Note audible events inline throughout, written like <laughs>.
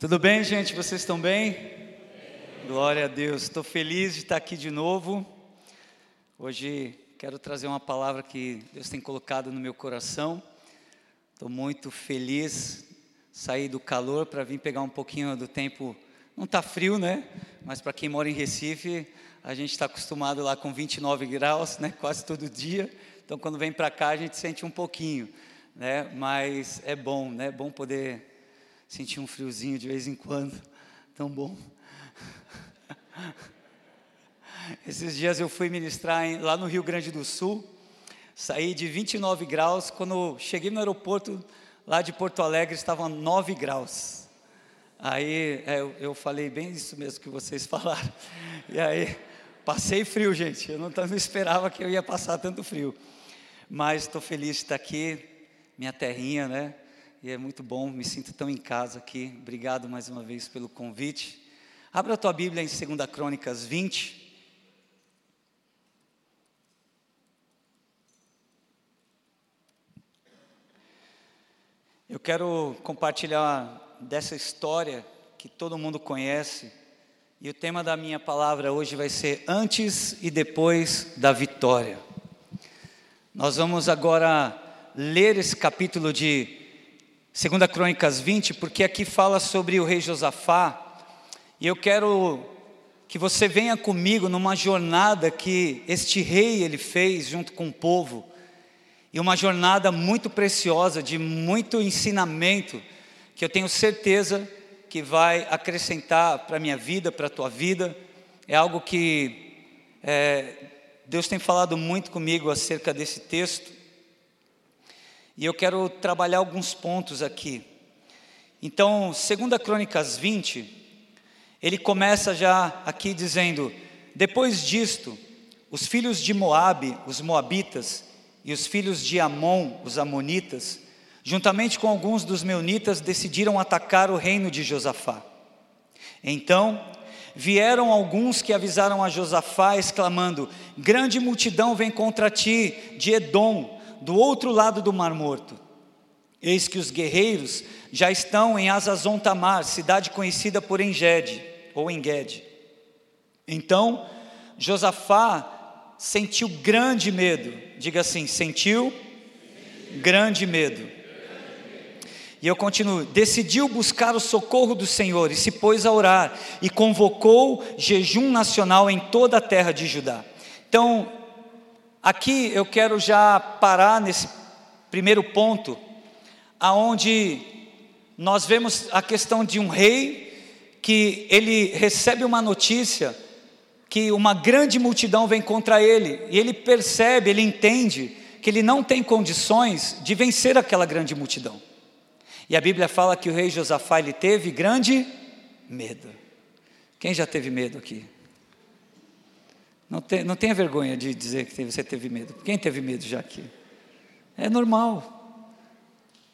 Tudo bem, gente? Vocês estão bem? Glória a Deus. Estou feliz de estar aqui de novo. Hoje quero trazer uma palavra que Deus tem colocado no meu coração. Estou muito feliz sair do calor para vir pegar um pouquinho do tempo. Não está frio, né? Mas para quem mora em Recife, a gente está acostumado lá com 29 graus, né? Quase todo dia. Então, quando vem para cá, a gente sente um pouquinho, né? Mas é bom, né? É bom poder sentir um friozinho de vez em quando, tão bom. <laughs> Esses dias eu fui ministrar em, lá no Rio Grande do Sul, saí de 29 graus, quando cheguei no aeroporto lá de Porto Alegre estava 9 graus. Aí é, eu, eu, falei bem isso mesmo que vocês <laughs> falaram. E aí passei frio, gente. Eu não, não esperava que eu ia passar tanto frio. Mas estou feliz de estar aqui, minha terrinha, né? E é muito bom, me sinto tão em casa aqui. Obrigado mais uma vez pelo convite. Abra a tua Bíblia em 2 Crônicas 20. Eu quero compartilhar dessa história que todo mundo conhece. E o tema da minha palavra hoje vai ser Antes e Depois da Vitória. Nós vamos agora ler esse capítulo de Segunda Crônicas 20, porque aqui fala sobre o rei Josafá, e eu quero que você venha comigo numa jornada que este rei ele fez junto com o povo, e uma jornada muito preciosa, de muito ensinamento, que eu tenho certeza que vai acrescentar para a minha vida, para a tua vida, é algo que é, Deus tem falado muito comigo acerca desse texto, e eu quero trabalhar alguns pontos aqui. Então, 2 Crônicas 20, ele começa já aqui dizendo: Depois disto, os filhos de Moabe, os moabitas, e os filhos de Amon, os amonitas, juntamente com alguns dos meunitas, decidiram atacar o reino de Josafá. Então, vieram alguns que avisaram a Josafá, exclamando: Grande multidão vem contra ti, de Edom, do outro lado do Mar Morto. Eis que os guerreiros já estão em Azazon Tamar, cidade conhecida por Engede ou Engede. Então, Josafá sentiu grande medo. Diga assim: sentiu grande medo. E eu continuo: decidiu buscar o socorro do Senhor e se pôs a orar e convocou jejum nacional em toda a terra de Judá. Então, Aqui eu quero já parar nesse primeiro ponto, aonde nós vemos a questão de um rei que ele recebe uma notícia que uma grande multidão vem contra ele, e ele percebe, ele entende que ele não tem condições de vencer aquela grande multidão. E a Bíblia fala que o rei Josafá ele teve grande medo. Quem já teve medo aqui? Não, tem, não tenha vergonha de dizer que você teve medo. Quem teve medo já aqui? É normal.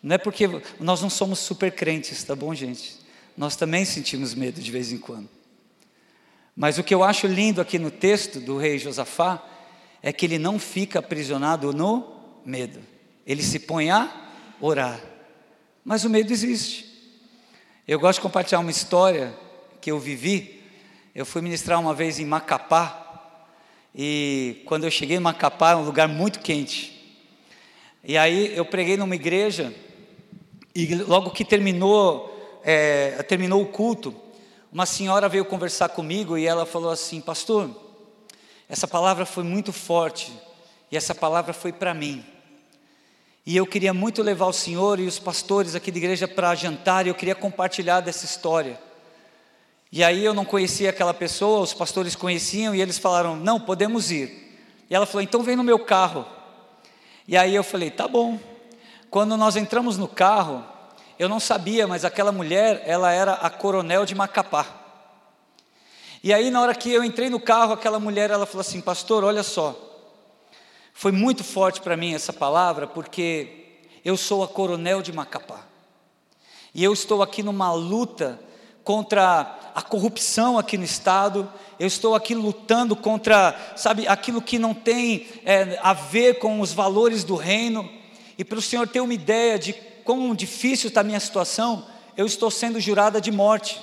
Não é porque nós não somos super crentes, tá bom, gente? Nós também sentimos medo de vez em quando. Mas o que eu acho lindo aqui no texto do rei Josafá é que ele não fica aprisionado no medo. Ele se põe a orar. Mas o medo existe. Eu gosto de compartilhar uma história que eu vivi. Eu fui ministrar uma vez em Macapá, e quando eu cheguei em Macapá, é um lugar muito quente. E aí eu preguei numa igreja, e logo que terminou, é, terminou o culto, uma senhora veio conversar comigo e ela falou assim: Pastor, essa palavra foi muito forte, e essa palavra foi para mim. E eu queria muito levar o senhor e os pastores aqui da igreja para jantar, e eu queria compartilhar dessa história. E aí eu não conhecia aquela pessoa, os pastores conheciam e eles falaram: "Não, podemos ir". E ela falou: "Então vem no meu carro". E aí eu falei: "Tá bom". Quando nós entramos no carro, eu não sabia, mas aquela mulher, ela era a coronel de Macapá. E aí na hora que eu entrei no carro, aquela mulher, ela falou assim: "Pastor, olha só. Foi muito forte para mim essa palavra, porque eu sou a coronel de Macapá. E eu estou aqui numa luta contra a corrupção aqui no Estado, eu estou aqui lutando contra, sabe, aquilo que não tem é, a ver com os valores do reino, e para o Senhor ter uma ideia de quão difícil está a minha situação, eu estou sendo jurada de morte.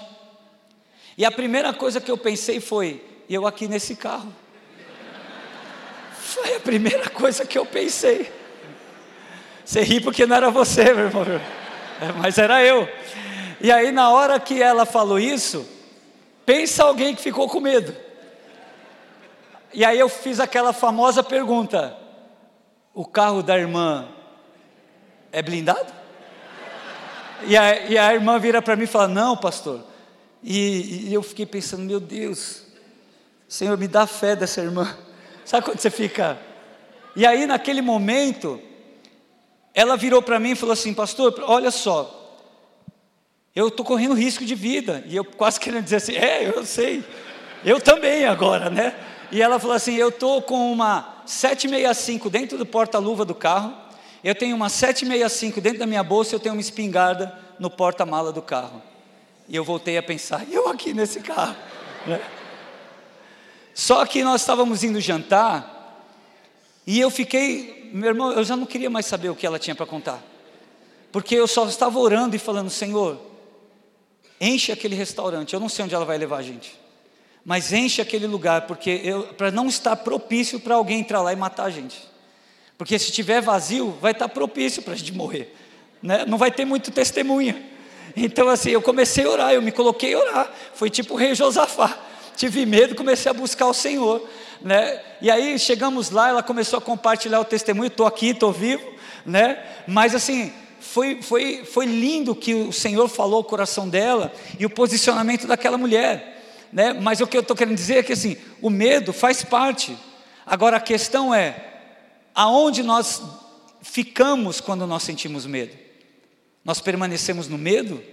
E a primeira coisa que eu pensei foi: eu aqui nesse carro. Foi a primeira coisa que eu pensei. Você ri porque não era você, meu irmão, é, mas era eu. E aí, na hora que ela falou isso, pensa alguém que ficou com medo. E aí eu fiz aquela famosa pergunta: o carro da irmã é blindado? E a, e a irmã vira para mim e fala: Não, pastor. E, e, eu fiquei pensando: Meu Deus, Senhor, me dá fé dessa irmã. <laughs> Sabe quando você fica? E aí, naquele momento, ela virou para mim e falou assim: Pastor, olha só, eu estou correndo risco de vida. E eu quase querendo dizer assim: É, eu sei, eu também agora, né? E ela falou assim: Eu estou com uma 765 dentro do porta-luva do carro eu tenho uma 765 dentro da minha bolsa, eu tenho uma espingarda no porta-mala do carro. E eu voltei a pensar, eu aqui nesse carro. Né? Só que nós estávamos indo jantar, e eu fiquei, meu irmão, eu já não queria mais saber o que ela tinha para contar. Porque eu só estava orando e falando, Senhor, enche aquele restaurante, eu não sei onde ela vai levar a gente. Mas enche aquele lugar, porque para não estar propício para alguém entrar lá e matar a gente. Porque se estiver vazio, vai estar propício para a gente morrer. Né? Não vai ter muito testemunha. Então, assim, eu comecei a orar, eu me coloquei a orar. Foi tipo o rei Josafá. Tive medo, comecei a buscar o Senhor. Né? E aí chegamos lá, ela começou a compartilhar o testemunho. Estou aqui, estou vivo. Né? Mas assim, foi, foi, foi lindo que o Senhor falou o coração dela e o posicionamento daquela mulher. Né? Mas o que eu estou querendo dizer é que assim, o medo faz parte. Agora a questão é, aonde nós ficamos quando nós sentimos medo? Nós permanecemos no medo?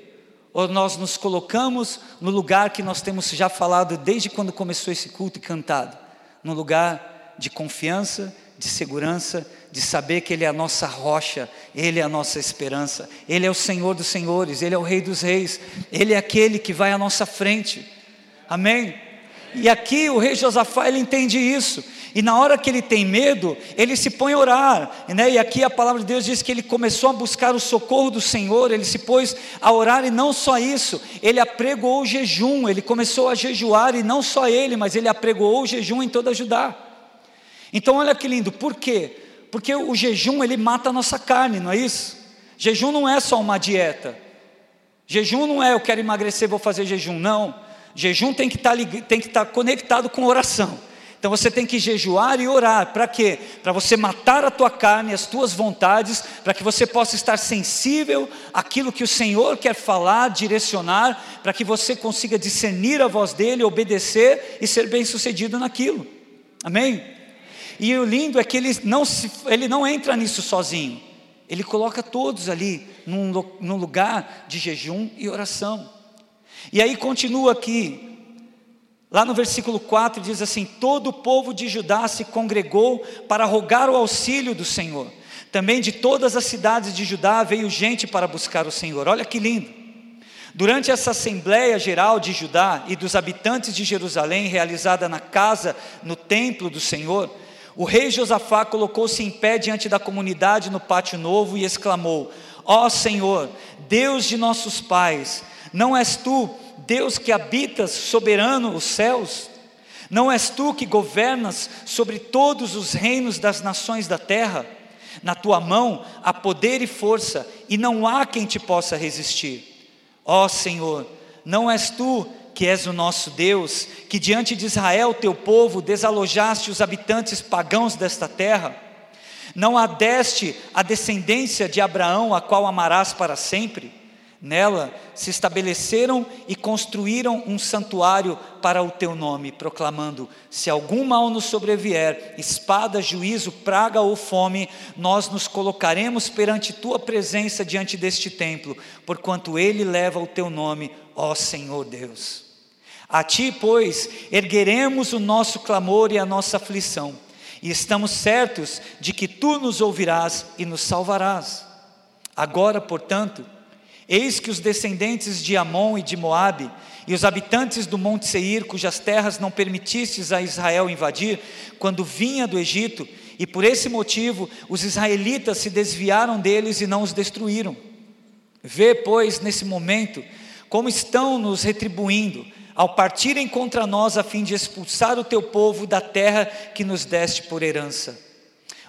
Ou nós nos colocamos no lugar que nós temos já falado desde quando começou esse culto e cantado? No lugar de confiança, de segurança, de saber que Ele é a nossa rocha, Ele é a nossa esperança, Ele é o Senhor dos Senhores, Ele é o Rei dos Reis, Ele é aquele que vai à nossa frente. Amém? E aqui o rei Josafá ele entende isso. E na hora que ele tem medo, ele se põe a orar, né? E aqui a palavra de Deus diz que ele começou a buscar o socorro do Senhor, ele se pôs a orar e não só isso, ele apregoou o jejum, ele começou a jejuar e não só ele, mas ele apregoou o jejum em toda Judá. Então olha que lindo, por quê? Porque o jejum ele mata a nossa carne, não é isso? Jejum não é só uma dieta. Jejum não é eu quero emagrecer, vou fazer jejum, não. Jejum tem que estar, tá tem que estar tá conectado com oração. Então você tem que jejuar e orar, para quê? Para você matar a tua carne, as tuas vontades, para que você possa estar sensível àquilo que o Senhor quer falar, direcionar, para que você consiga discernir a voz dele, obedecer e ser bem-sucedido naquilo. Amém? E o lindo é que ele não, se, ele não entra nisso sozinho, ele coloca todos ali num, num lugar de jejum e oração. E aí continua aqui, Lá no versículo 4 diz assim: Todo o povo de Judá se congregou para rogar o auxílio do Senhor. Também de todas as cidades de Judá veio gente para buscar o Senhor. Olha que lindo. Durante essa Assembleia Geral de Judá e dos habitantes de Jerusalém, realizada na casa, no templo do Senhor, o rei Josafá colocou-se em pé diante da comunidade no pátio novo e exclamou: Ó oh Senhor, Deus de nossos pais, não és tu Deus que habitas soberano os céus? Não és tu que governas sobre todos os reinos das nações da terra? Na tua mão há poder e força, e não há quem te possa resistir. Ó Senhor, não és tu que és o nosso Deus, que diante de Israel, teu povo, desalojaste os habitantes pagãos desta terra? Não adeste a descendência de Abraão, a qual amarás para sempre? Nela se estabeleceram e construíram um santuário para o teu nome, proclamando: Se algum mal nos sobrevier, espada, juízo, praga ou fome, nós nos colocaremos perante tua presença diante deste templo, porquanto ele leva o teu nome, ó Senhor Deus. A ti, pois, ergueremos o nosso clamor e a nossa aflição, e estamos certos de que tu nos ouvirás e nos salvarás. Agora, portanto, Eis que os descendentes de Amon e de Moabe e os habitantes do monte Seir, cujas terras não permitistes a Israel invadir, quando vinha do Egito, e por esse motivo os israelitas se desviaram deles e não os destruíram. Vê, pois, nesse momento, como estão nos retribuindo, ao partirem contra nós a fim de expulsar o teu povo da terra que nos deste por herança.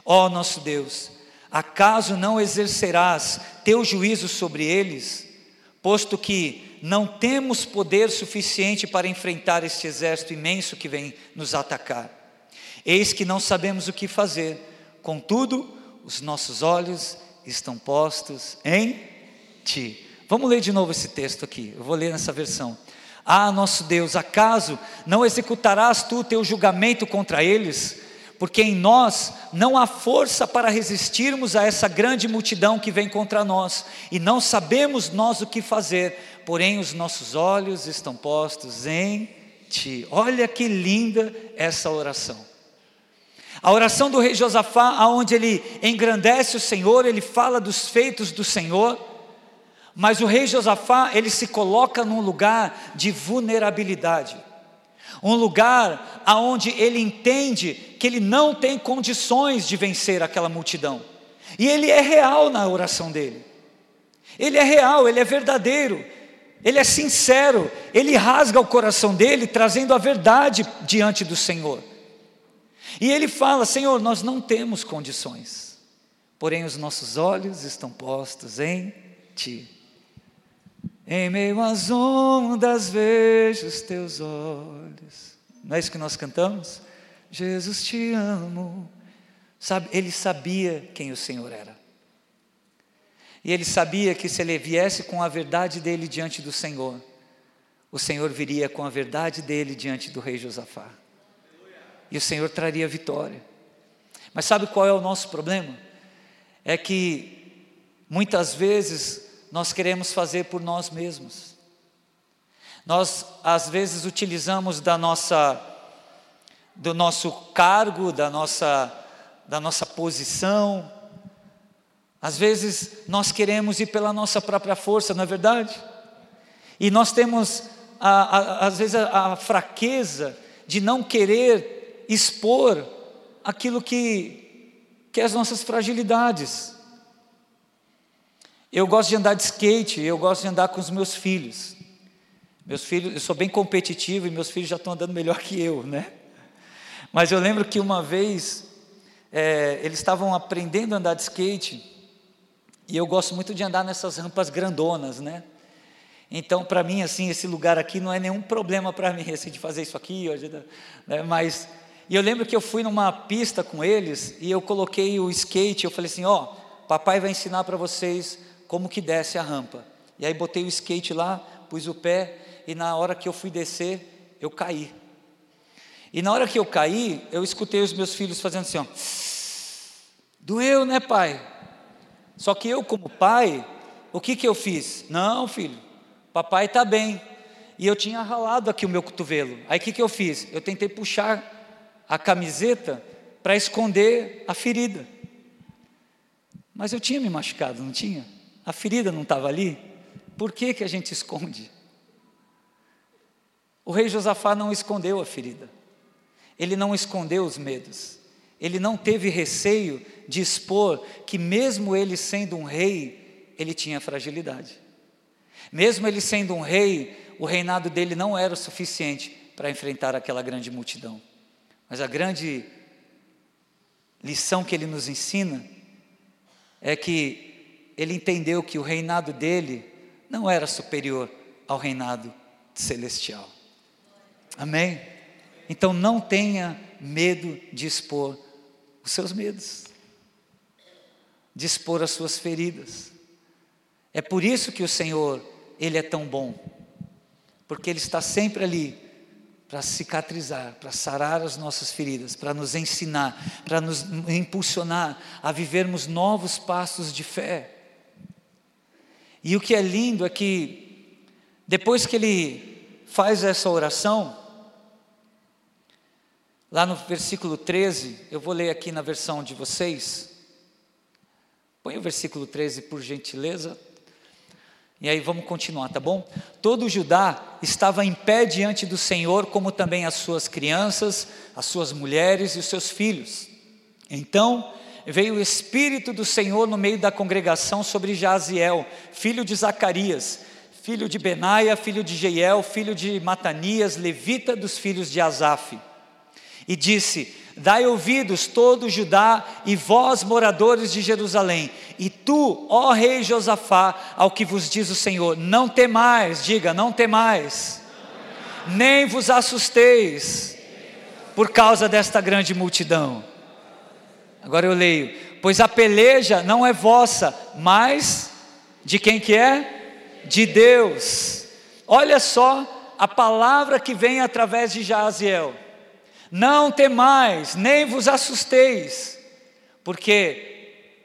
Ó nosso Deus, acaso não exercerás teu juízo sobre eles, posto que não temos poder suficiente para enfrentar este exército imenso que vem nos atacar? Eis que não sabemos o que fazer, contudo, os nossos olhos estão postos em ti. Vamos ler de novo esse texto aqui, eu vou ler nessa versão. Ah, nosso Deus, acaso não executarás tu o teu julgamento contra eles? Porque em nós não há força para resistirmos a essa grande multidão que vem contra nós, e não sabemos nós o que fazer, porém os nossos olhos estão postos em ti. Olha que linda essa oração. A oração do rei Josafá, aonde ele engrandece o Senhor, ele fala dos feitos do Senhor, mas o rei Josafá, ele se coloca num lugar de vulnerabilidade. Um lugar aonde ele entende que ele não tem condições de vencer aquela multidão. E ele é real na oração dele. Ele é real, ele é verdadeiro, ele é sincero, ele rasga o coração dele, trazendo a verdade diante do Senhor. E ele fala: Senhor, nós não temos condições, porém os nossos olhos estão postos em Ti. Em meio às ondas vejo os teus olhos. Não é isso que nós cantamos? Jesus te amo. Sabe, ele sabia quem o Senhor era. E ele sabia que se ele viesse com a verdade dele diante do Senhor, o Senhor viria com a verdade dele diante do rei Josafá e o Senhor traria vitória. Mas sabe qual é o nosso problema? É que muitas vezes nós queremos fazer por nós mesmos. Nós às vezes utilizamos da nossa do nosso cargo, da nossa da nossa posição. Às vezes nós queremos ir pela nossa própria força, não é verdade? E nós temos a, a, às vezes a, a fraqueza de não querer expor aquilo que, que é as nossas fragilidades. Eu gosto de andar de skate, eu gosto de andar com os meus filhos. Meus filhos, eu sou bem competitivo e meus filhos já estão andando melhor que eu, né? Mas eu lembro que uma vez é, eles estavam aprendendo a andar de skate e eu gosto muito de andar nessas rampas grandonas, né? Então, para mim, assim, esse lugar aqui não é nenhum problema para mim, assim, de fazer isso aqui, né? mas e eu lembro que eu fui numa pista com eles e eu coloquei o skate, eu falei assim, ó, oh, papai vai ensinar para vocês como que desce a rampa. E aí botei o skate lá, pus o pé e na hora que eu fui descer, eu caí. E na hora que eu caí, eu escutei os meus filhos fazendo assim, ó. Doeu, né, pai? Só que eu, como pai, o que que eu fiz? Não, filho, papai está bem. E eu tinha ralado aqui o meu cotovelo. Aí o que que eu fiz? Eu tentei puxar a camiseta para esconder a ferida. Mas eu tinha me machucado, não tinha? A ferida não estava ali? Por que, que a gente esconde? O rei Josafá não escondeu a ferida, ele não escondeu os medos, ele não teve receio de expor que, mesmo ele sendo um rei, ele tinha fragilidade. Mesmo ele sendo um rei, o reinado dele não era o suficiente para enfrentar aquela grande multidão. Mas a grande lição que ele nos ensina é que ele entendeu que o reinado dele não era superior ao reinado celestial. Amém? Então não tenha medo de expor os seus medos, de expor as suas feridas. É por isso que o Senhor, Ele é tão bom, porque Ele está sempre ali para cicatrizar, para sarar as nossas feridas, para nos ensinar, para nos impulsionar a vivermos novos passos de fé. E o que é lindo é que, depois que ele faz essa oração, lá no versículo 13, eu vou ler aqui na versão de vocês. Põe o versículo 13, por gentileza. E aí vamos continuar, tá bom? Todo Judá estava em pé diante do Senhor, como também as suas crianças, as suas mulheres e os seus filhos. Então veio o Espírito do Senhor no meio da congregação sobre Jaziel, filho de Zacarias, filho de Benaia, filho de Jeiel, filho de Matanias, levita dos filhos de Asaf. E disse: Dai ouvidos todo Judá e vós, moradores de Jerusalém, e tu, ó rei Josafá, ao que vos diz o Senhor: Não temais, diga, não temais, nem vos assusteis por causa desta grande multidão. Agora eu leio: Pois a peleja não é vossa, mas de quem que é? De Deus. Olha só a palavra que vem através de Jaziel. Não temais, nem vos assusteis, porque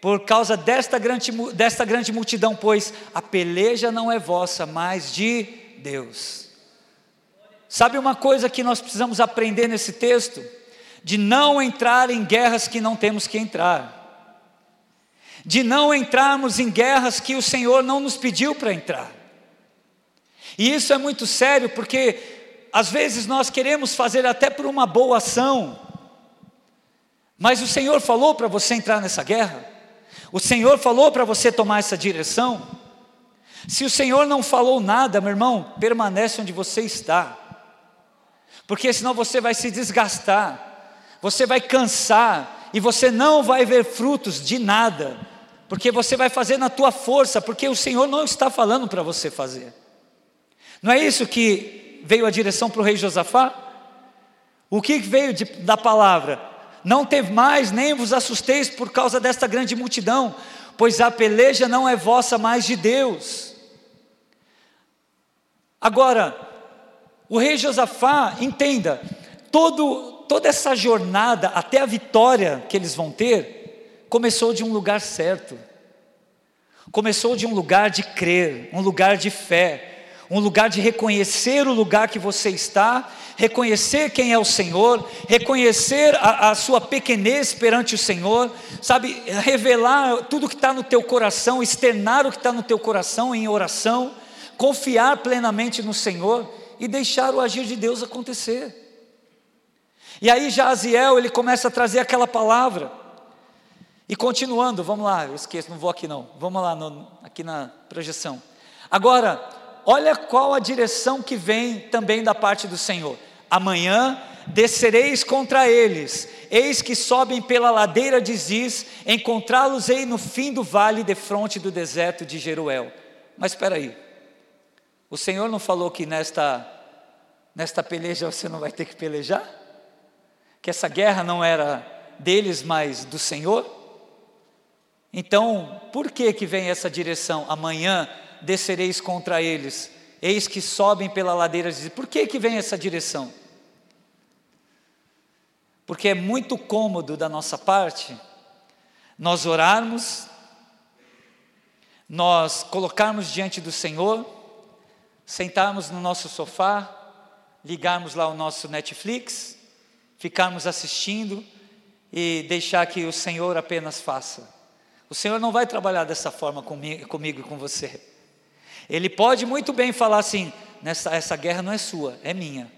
por causa desta grande, desta grande multidão, pois a peleja não é vossa, mas de Deus. Sabe uma coisa que nós precisamos aprender nesse texto? De não entrar em guerras que não temos que entrar, de não entrarmos em guerras que o Senhor não nos pediu para entrar. E isso é muito sério, porque às vezes nós queremos fazer até por uma boa ação, mas o Senhor falou para você entrar nessa guerra, o Senhor falou para você tomar essa direção. Se o Senhor não falou nada, meu irmão, permanece onde você está, porque senão você vai se desgastar, você vai cansar e você não vai ver frutos de nada, porque você vai fazer na tua força, porque o Senhor não está falando para você fazer. Não é isso que veio a direção para o rei Josafá? O que veio de, da palavra? Não teve mais, nem vos assusteis por causa desta grande multidão, pois a peleja não é vossa, mas de Deus. Agora, o rei Josafá, entenda, todo, toda essa jornada até a vitória que eles vão ter, começou de um lugar certo, começou de um lugar de crer, um lugar de fé, um lugar de reconhecer o lugar que você está, reconhecer quem é o Senhor, reconhecer a, a sua pequenez perante o Senhor, sabe, revelar tudo que está no teu coração, externar o que está no teu coração em oração, confiar plenamente no Senhor e deixar o agir de Deus acontecer. E aí Jaziel, ele começa a trazer aquela palavra, e continuando, vamos lá, eu esqueço, não vou aqui não, vamos lá, no, aqui na projeção. Agora, olha qual a direção que vem também da parte do Senhor. Amanhã descereis contra eles, eis que sobem pela ladeira de Ziz, encontrá-los-ei no fim do vale, de fronte do deserto de Jeruel. Mas espera aí, o Senhor não falou que nesta, nesta peleja você não vai ter que pelejar? Que essa guerra não era deles, mas do Senhor? Então, por que que vem essa direção? Amanhã descereis contra eles, eis que sobem pela ladeira de Por que que vem essa direção? Porque é muito cômodo da nossa parte nós orarmos, nós colocarmos diante do Senhor, sentarmos no nosso sofá, ligarmos lá o nosso Netflix, ficarmos assistindo e deixar que o Senhor apenas faça. O Senhor não vai trabalhar dessa forma comigo, e com você. Ele pode muito bem falar assim: nessa, essa guerra não é sua, é minha.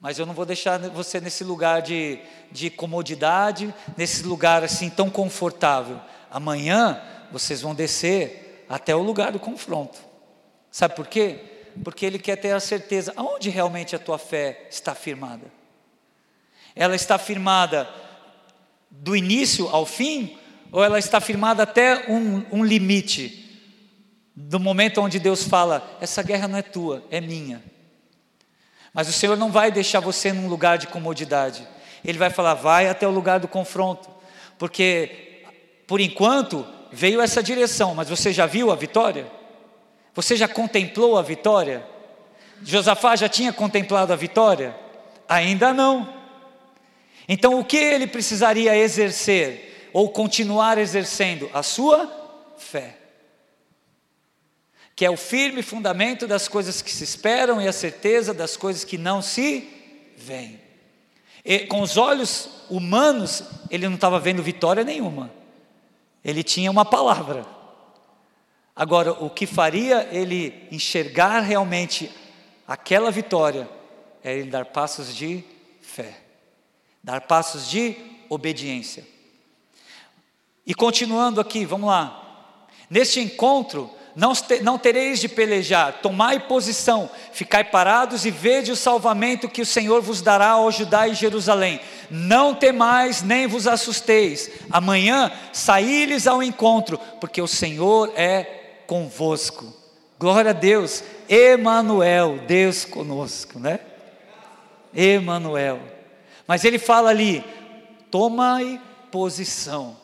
Mas eu não vou deixar você nesse lugar de, de comodidade, nesse lugar assim tão confortável. Amanhã vocês vão descer até o lugar do confronto. Sabe por quê? Porque Ele quer ter a certeza aonde realmente a tua fé está firmada. Ela está firmada do início ao fim, ou ela está firmada até um, um limite? do momento onde Deus fala: essa guerra não é tua, é minha. Mas o Senhor não vai deixar você num lugar de comodidade. Ele vai falar: vai até o lugar do confronto, porque por enquanto veio essa direção, mas você já viu a vitória? Você já contemplou a vitória? Josafá já tinha contemplado a vitória? Ainda não. Então o que ele precisaria exercer ou continuar exercendo? A sua fé que é o firme fundamento das coisas que se esperam e a certeza das coisas que não se veem. Com os olhos humanos, ele não estava vendo vitória nenhuma, ele tinha uma palavra. Agora, o que faria ele enxergar realmente aquela vitória é ele dar passos de fé, dar passos de obediência. E continuando aqui, vamos lá. Neste encontro, não, não tereis de pelejar, tomai posição, ficai parados e vede o salvamento que o Senhor vos dará ao Judá e Jerusalém. Não temais, nem vos assusteis. Amanhã saí-lhes ao encontro, porque o Senhor é convosco. Glória a Deus, Emanuel, Deus conosco, né? Emanuel. Mas ele fala ali: tomai posição.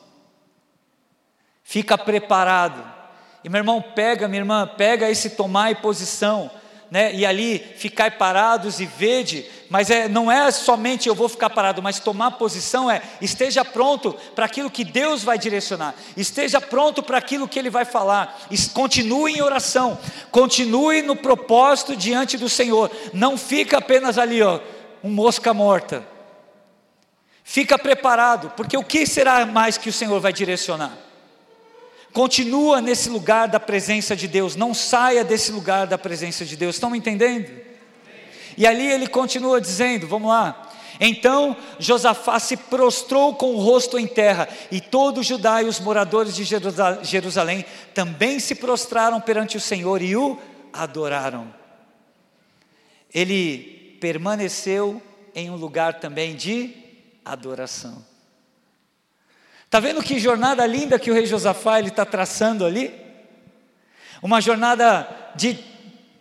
Fica preparado e meu irmão, pega, minha irmã, pega esse tomar posição, né? E ali ficar parados e vede, mas é, não é somente eu vou ficar parado, mas tomar posição é esteja pronto para aquilo que Deus vai direcionar, esteja pronto para aquilo que Ele vai falar, continue em oração, continue no propósito diante do Senhor, não fica apenas ali, ó, um mosca morta. Fica preparado, porque o que será mais que o Senhor vai direcionar? Continua nesse lugar da presença de Deus, não saia desse lugar da presença de Deus. Estão me entendendo? E ali ele continua dizendo, vamos lá. Então Josafá se prostrou com o rosto em terra, e todo Judá e os moradores de Jerusalém também se prostraram perante o Senhor e o adoraram. Ele permaneceu em um lugar também de adoração. Está vendo que jornada linda que o rei Josafá está traçando ali? Uma jornada de,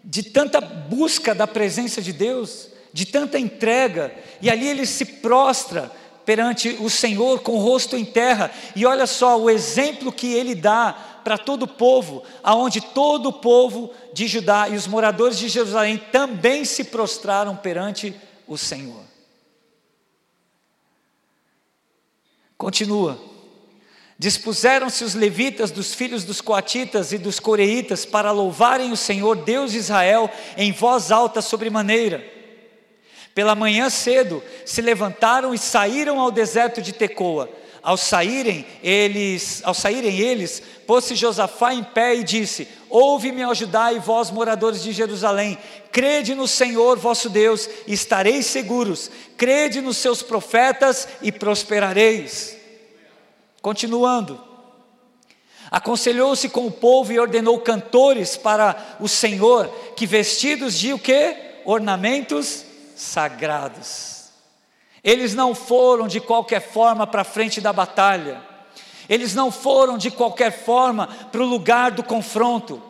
de tanta busca da presença de Deus, de tanta entrega, e ali ele se prostra perante o Senhor com o rosto em terra, e olha só o exemplo que ele dá para todo o povo, aonde todo o povo de Judá e os moradores de Jerusalém também se prostraram perante o Senhor. Continua. Dispuseram-se os levitas dos filhos dos coatitas e dos coreitas para louvarem o Senhor Deus de Israel em voz alta sobremaneira. Pela manhã cedo se levantaram e saíram ao deserto de Tecoa. Ao saírem eles, ao saírem eles, pôs-se Josafá em pé e disse: Ouve-me, e vós moradores de Jerusalém, crede no Senhor vosso Deus e estareis seguros. Crede nos seus profetas e prosperareis. Continuando. Aconselhou-se com o povo e ordenou cantores para o Senhor, que vestidos de o que? Ornamentos sagrados. Eles não foram de qualquer forma para a frente da batalha. Eles não foram de qualquer forma para o lugar do confronto.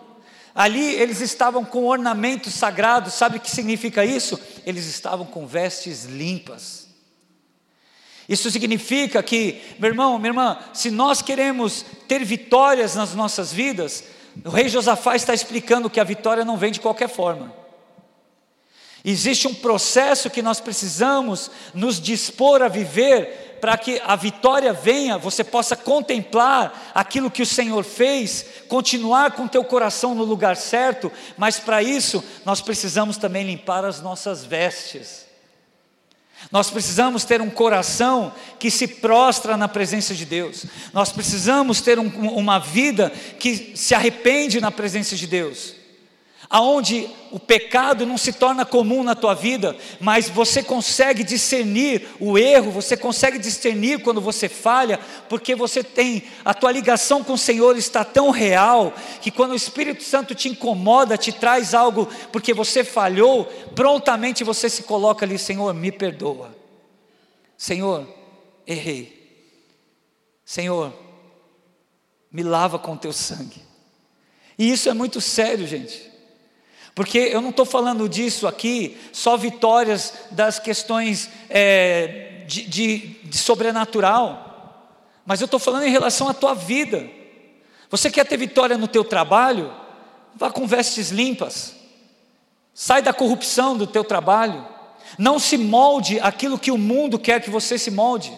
Ali eles estavam com ornamentos sagrados, sabe o que significa isso? Eles estavam com vestes limpas. Isso significa que, meu irmão, minha irmã, se nós queremos ter vitórias nas nossas vidas, o rei Josafá está explicando que a vitória não vem de qualquer forma. Existe um processo que nós precisamos nos dispor a viver para que a vitória venha, você possa contemplar aquilo que o Senhor fez, continuar com teu coração no lugar certo, mas para isso nós precisamos também limpar as nossas vestes. Nós precisamos ter um coração que se prostra na presença de Deus. Nós precisamos ter um, uma vida que se arrepende na presença de Deus aonde o pecado não se torna comum na tua vida, mas você consegue discernir o erro, você consegue discernir quando você falha, porque você tem a tua ligação com o Senhor está tão real que quando o Espírito Santo te incomoda, te traz algo porque você falhou, prontamente você se coloca ali, Senhor, me perdoa. Senhor, errei. Senhor, me lava com teu sangue. E isso é muito sério, gente. Porque eu não estou falando disso aqui, só vitórias das questões é, de, de, de sobrenatural, mas eu estou falando em relação à tua vida. Você quer ter vitória no teu trabalho? Vá com vestes limpas. Sai da corrupção do teu trabalho. Não se molde aquilo que o mundo quer que você se molde.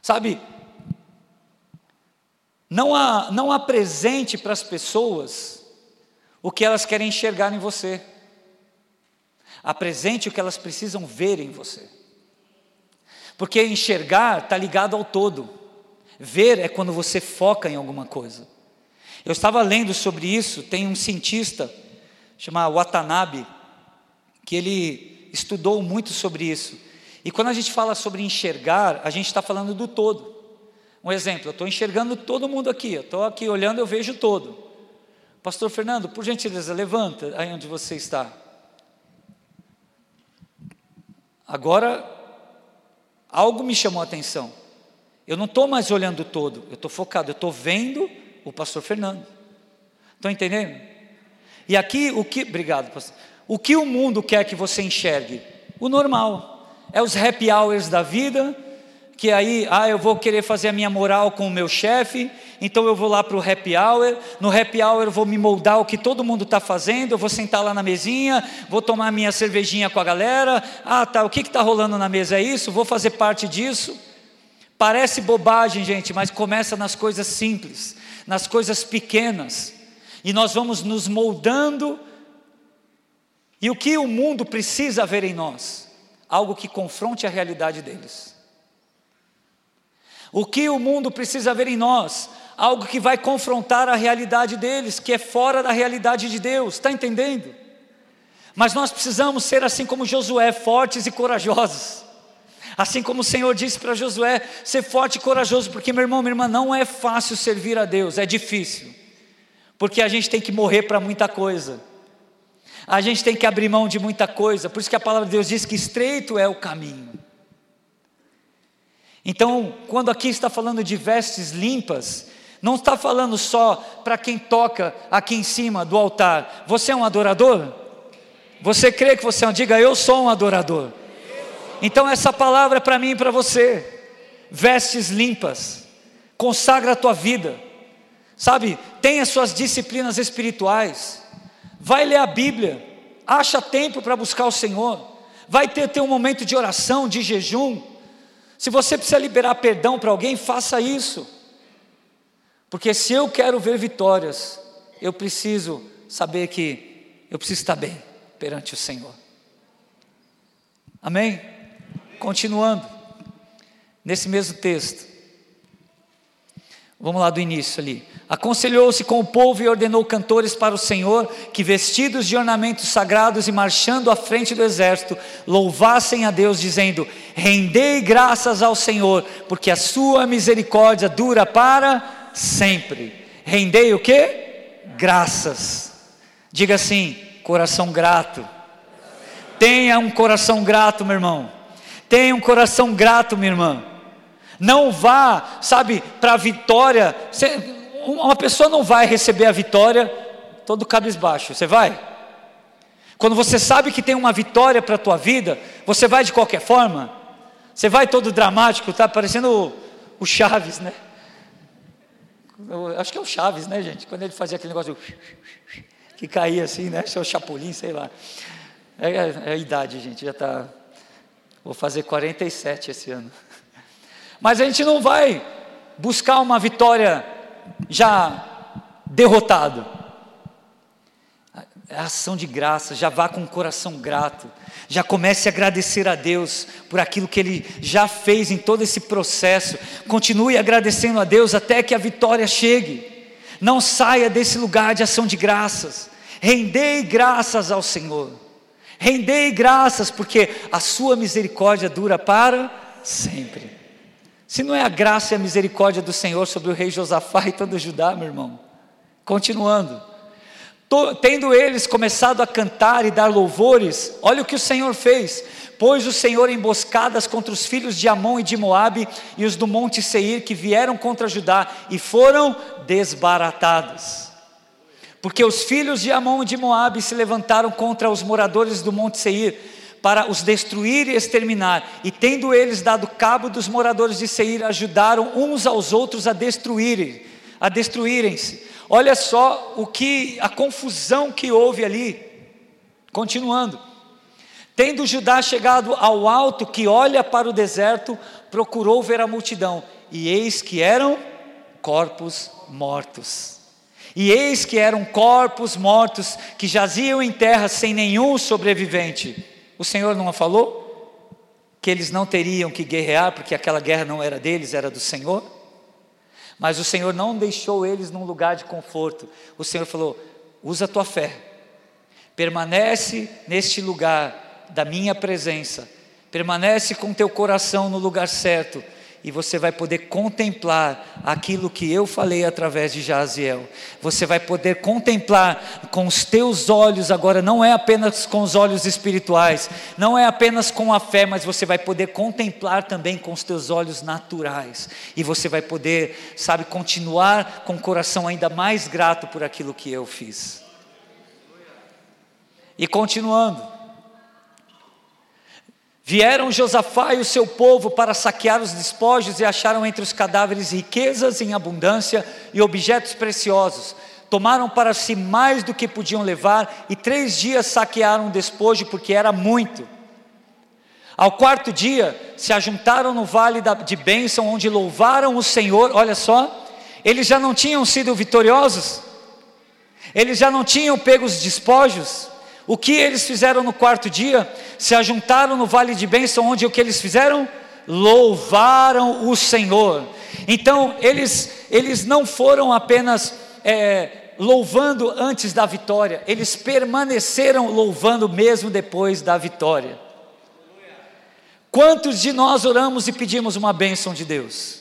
Sabe? Não, há, não para as pessoas o que elas querem enxergar em você. Apresente o que elas precisam ver em você. Porque enxergar está ligado ao todo. Ver é quando você foca em alguma coisa. Eu estava lendo sobre isso, tem um cientista chamado Watanabe, que ele estudou muito sobre isso. E quando a gente fala sobre enxergar, a gente está falando do todo. Um exemplo, eu estou enxergando todo mundo aqui, eu estou aqui olhando, eu vejo todo. Pastor Fernando, por gentileza, levanta aí onde você está. Agora, algo me chamou a atenção. Eu não estou mais olhando todo, eu estou focado, eu estou vendo o pastor Fernando. Estão entendendo? E aqui o que. Obrigado, pastor. O que o mundo quer que você enxergue? O normal. É os happy hours da vida, que aí, ah, eu vou querer fazer a minha moral com o meu chefe, então eu vou lá para o happy hour, no happy hour eu vou me moldar o que todo mundo está fazendo, eu vou sentar lá na mesinha, vou tomar minha cervejinha com a galera, ah tá, o que está rolando na mesa é isso, vou fazer parte disso. Parece bobagem, gente, mas começa nas coisas simples, nas coisas pequenas, e nós vamos nos moldando, e o que o mundo precisa ver em nós? Algo que confronte a realidade deles. O que o mundo precisa ver em nós? Algo que vai confrontar a realidade deles, que é fora da realidade de Deus, está entendendo? Mas nós precisamos ser assim como Josué, fortes e corajosos. Assim como o Senhor disse para Josué, ser forte e corajoso, porque meu irmão, minha irmã, não é fácil servir a Deus, é difícil. Porque a gente tem que morrer para muita coisa. A gente tem que abrir mão de muita coisa. Por isso que a palavra de Deus diz que estreito é o caminho. Então, quando aqui está falando de vestes limpas, não está falando só para quem toca aqui em cima do altar. Você é um adorador? Você crê que você é um? Diga, eu sou um adorador. Então, essa palavra é para mim e para você. Vestes limpas, consagra a tua vida, sabe? Tenha suas disciplinas espirituais, vai ler a Bíblia, acha tempo para buscar o Senhor, vai ter, ter um momento de oração, de jejum se você precisa liberar perdão para alguém, faça isso. Porque se eu quero ver vitórias, eu preciso saber que eu preciso estar bem perante o Senhor. Amém? Continuando, nesse mesmo texto. Vamos lá do início ali. Aconselhou-se com o povo e ordenou cantores para o Senhor que, vestidos de ornamentos sagrados e marchando à frente do exército, louvassem a Deus, dizendo: Rendei graças ao Senhor, porque a sua misericórdia dura para sempre. Rendei o que? Graças. Diga assim: coração grato. Tenha um coração grato, meu irmão. Tenha um coração grato, minha irmã. Não vá, sabe, para a vitória. Uma pessoa não vai receber a vitória todo cabisbaixo. Você vai? Quando você sabe que tem uma vitória para a tua vida, você vai de qualquer forma? Você vai todo dramático, tá parecendo o, o Chaves, né? Eu, acho que é o Chaves, né, gente? Quando ele fazia aquele negócio que caía assim, né? Seu Chapolin, sei lá. É, é, é a idade, gente, já está. Vou fazer 47 esse ano. Mas a gente não vai buscar uma vitória já derrotado. É ação de graça, já vá com o coração grato, já comece a agradecer a Deus por aquilo que Ele já fez em todo esse processo, continue agradecendo a Deus até que a vitória chegue, não saia desse lugar de ação de graças, rendei graças ao Senhor, rendei graças, porque a Sua misericórdia dura para sempre. Se não é a graça e a misericórdia do Senhor sobre o rei Josafá e todo Judá, meu irmão. Continuando. Tendo eles começado a cantar e dar louvores, olha o que o Senhor fez. Pôs o Senhor emboscadas contra os filhos de Amon e de Moabe e os do monte Seir que vieram contra Judá e foram desbaratados. Porque os filhos de Amon e de Moabe se levantaram contra os moradores do monte Seir para os destruir e exterminar. E tendo eles dado cabo dos moradores de Seir, ajudaram uns aos outros a destruírem, a destruírem-se. Olha só o que a confusão que houve ali. Continuando. Tendo Judá chegado ao alto que olha para o deserto, procurou ver a multidão, e eis que eram corpos mortos. E eis que eram corpos mortos que jaziam em terra sem nenhum sobrevivente. O Senhor não falou? Que eles não teriam que guerrear, porque aquela guerra não era deles, era do Senhor? Mas o Senhor não deixou eles num lugar de conforto. O Senhor falou: usa a tua fé, permanece neste lugar da minha presença, permanece com teu coração no lugar certo, e você vai poder contemplar aquilo que eu falei através de Jaziel. Você vai poder contemplar com os teus olhos, agora não é apenas com os olhos espirituais, não é apenas com a fé, mas você vai poder contemplar também com os teus olhos naturais. E você vai poder, sabe, continuar com o coração ainda mais grato por aquilo que eu fiz. E continuando, Vieram Josafá e o seu povo para saquear os despojos e acharam entre os cadáveres riquezas em abundância e objetos preciosos. Tomaram para si mais do que podiam levar e três dias saquearam o despojo porque era muito. Ao quarto dia se ajuntaram no vale de bênção, onde louvaram o Senhor. Olha só, eles já não tinham sido vitoriosos, eles já não tinham pego os despojos, o que eles fizeram no quarto dia? Se ajuntaram no vale de bênção, onde o que eles fizeram? Louvaram o Senhor. Então, eles, eles não foram apenas é, louvando antes da vitória, eles permaneceram louvando mesmo depois da vitória. Quantos de nós oramos e pedimos uma bênção de Deus?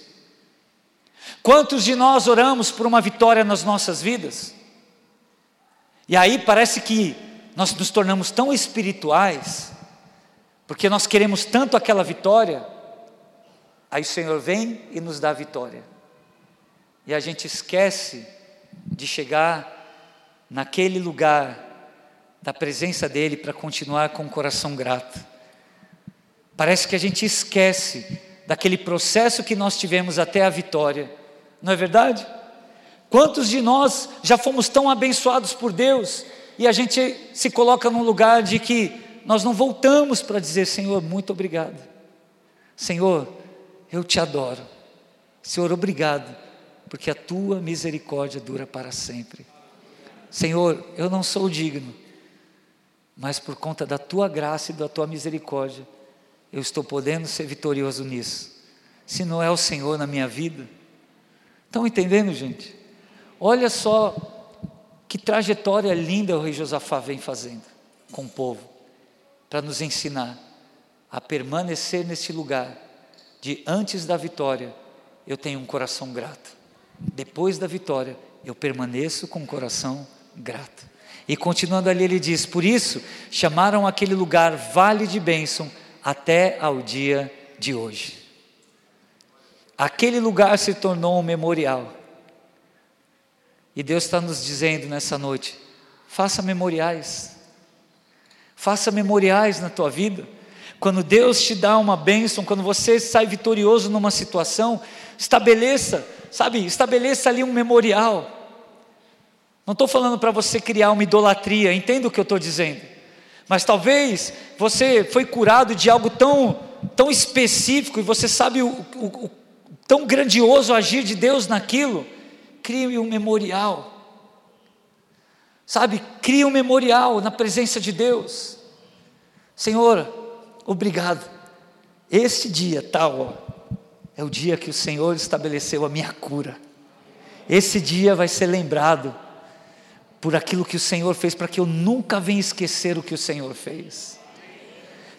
Quantos de nós oramos por uma vitória nas nossas vidas? E aí parece que nós nos tornamos tão espirituais, porque nós queremos tanto aquela vitória, aí o Senhor vem e nos dá a vitória, e a gente esquece de chegar naquele lugar da presença dEle para continuar com o coração grato. Parece que a gente esquece daquele processo que nós tivemos até a vitória, não é verdade? Quantos de nós já fomos tão abençoados por Deus e a gente se coloca num lugar de que nós não voltamos para dizer: Senhor, muito obrigado. Senhor, eu te adoro. Senhor, obrigado, porque a tua misericórdia dura para sempre. Senhor, eu não sou digno, mas por conta da tua graça e da tua misericórdia, eu estou podendo ser vitorioso nisso. Se não é o Senhor na minha vida, estão entendendo, gente? Olha só que trajetória linda o rei Josafá vem fazendo com o povo, para nos ensinar a permanecer nesse lugar de antes da vitória, eu tenho um coração grato. Depois da vitória, eu permaneço com um coração grato. E continuando ali, ele diz: Por isso chamaram aquele lugar Vale de Bênção até ao dia de hoje. Aquele lugar se tornou um memorial e Deus está nos dizendo nessa noite: faça memoriais, faça memoriais na tua vida. Quando Deus te dá uma bênção, quando você sai vitorioso numa situação, estabeleça, sabe, estabeleça ali um memorial. Não estou falando para você criar uma idolatria, entenda o que eu estou dizendo. Mas talvez você foi curado de algo tão, tão específico e você sabe o, o, o tão grandioso agir de Deus naquilo crie um memorial. Sabe, crie um memorial na presença de Deus. Senhor, obrigado. Este dia tal, é o dia que o Senhor estabeleceu a minha cura. Esse dia vai ser lembrado por aquilo que o Senhor fez, para que eu nunca venha esquecer o que o Senhor fez.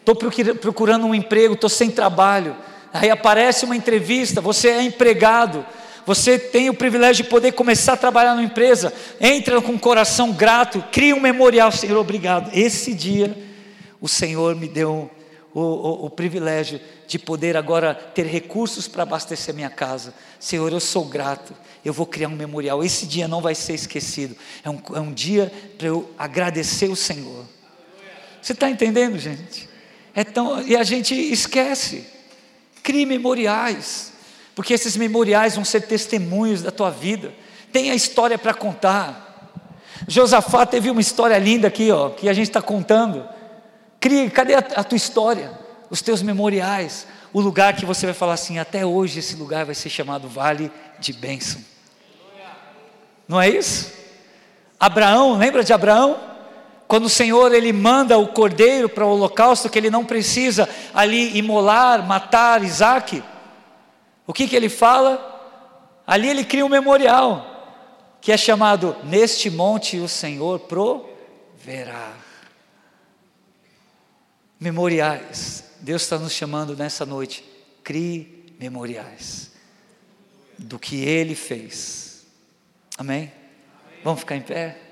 Estou procurando um emprego, estou sem trabalho. Aí aparece uma entrevista, você é empregado, você tem o privilégio de poder começar a trabalhar numa empresa, entra com um coração grato, cria um memorial, Senhor, obrigado. Esse dia o Senhor me deu o, o, o privilégio de poder agora ter recursos para abastecer minha casa. Senhor, eu sou grato. Eu vou criar um memorial. Esse dia não vai ser esquecido. É um, é um dia para eu agradecer o Senhor. Você está entendendo, gente? É tão, e a gente esquece. Crie memoriais porque esses memoriais vão ser testemunhos da tua vida. Tem a história para contar. Josafá teve uma história linda aqui, ó, que a gente está contando. Crie, cadê a, a tua história? Os teus memoriais, o lugar que você vai falar assim: até hoje esse lugar vai ser chamado Vale de Bênção. Não é isso? Abraão, lembra de Abraão? Quando o Senhor ele manda o cordeiro para o holocausto, que ele não precisa ali imolar, matar Isaac. O que, que ele fala? Ali ele cria um memorial, que é chamado Neste monte o Senhor proverá. Memoriais. Deus está nos chamando nessa noite. Crie memoriais do que ele fez. Amém? Vamos ficar em pé?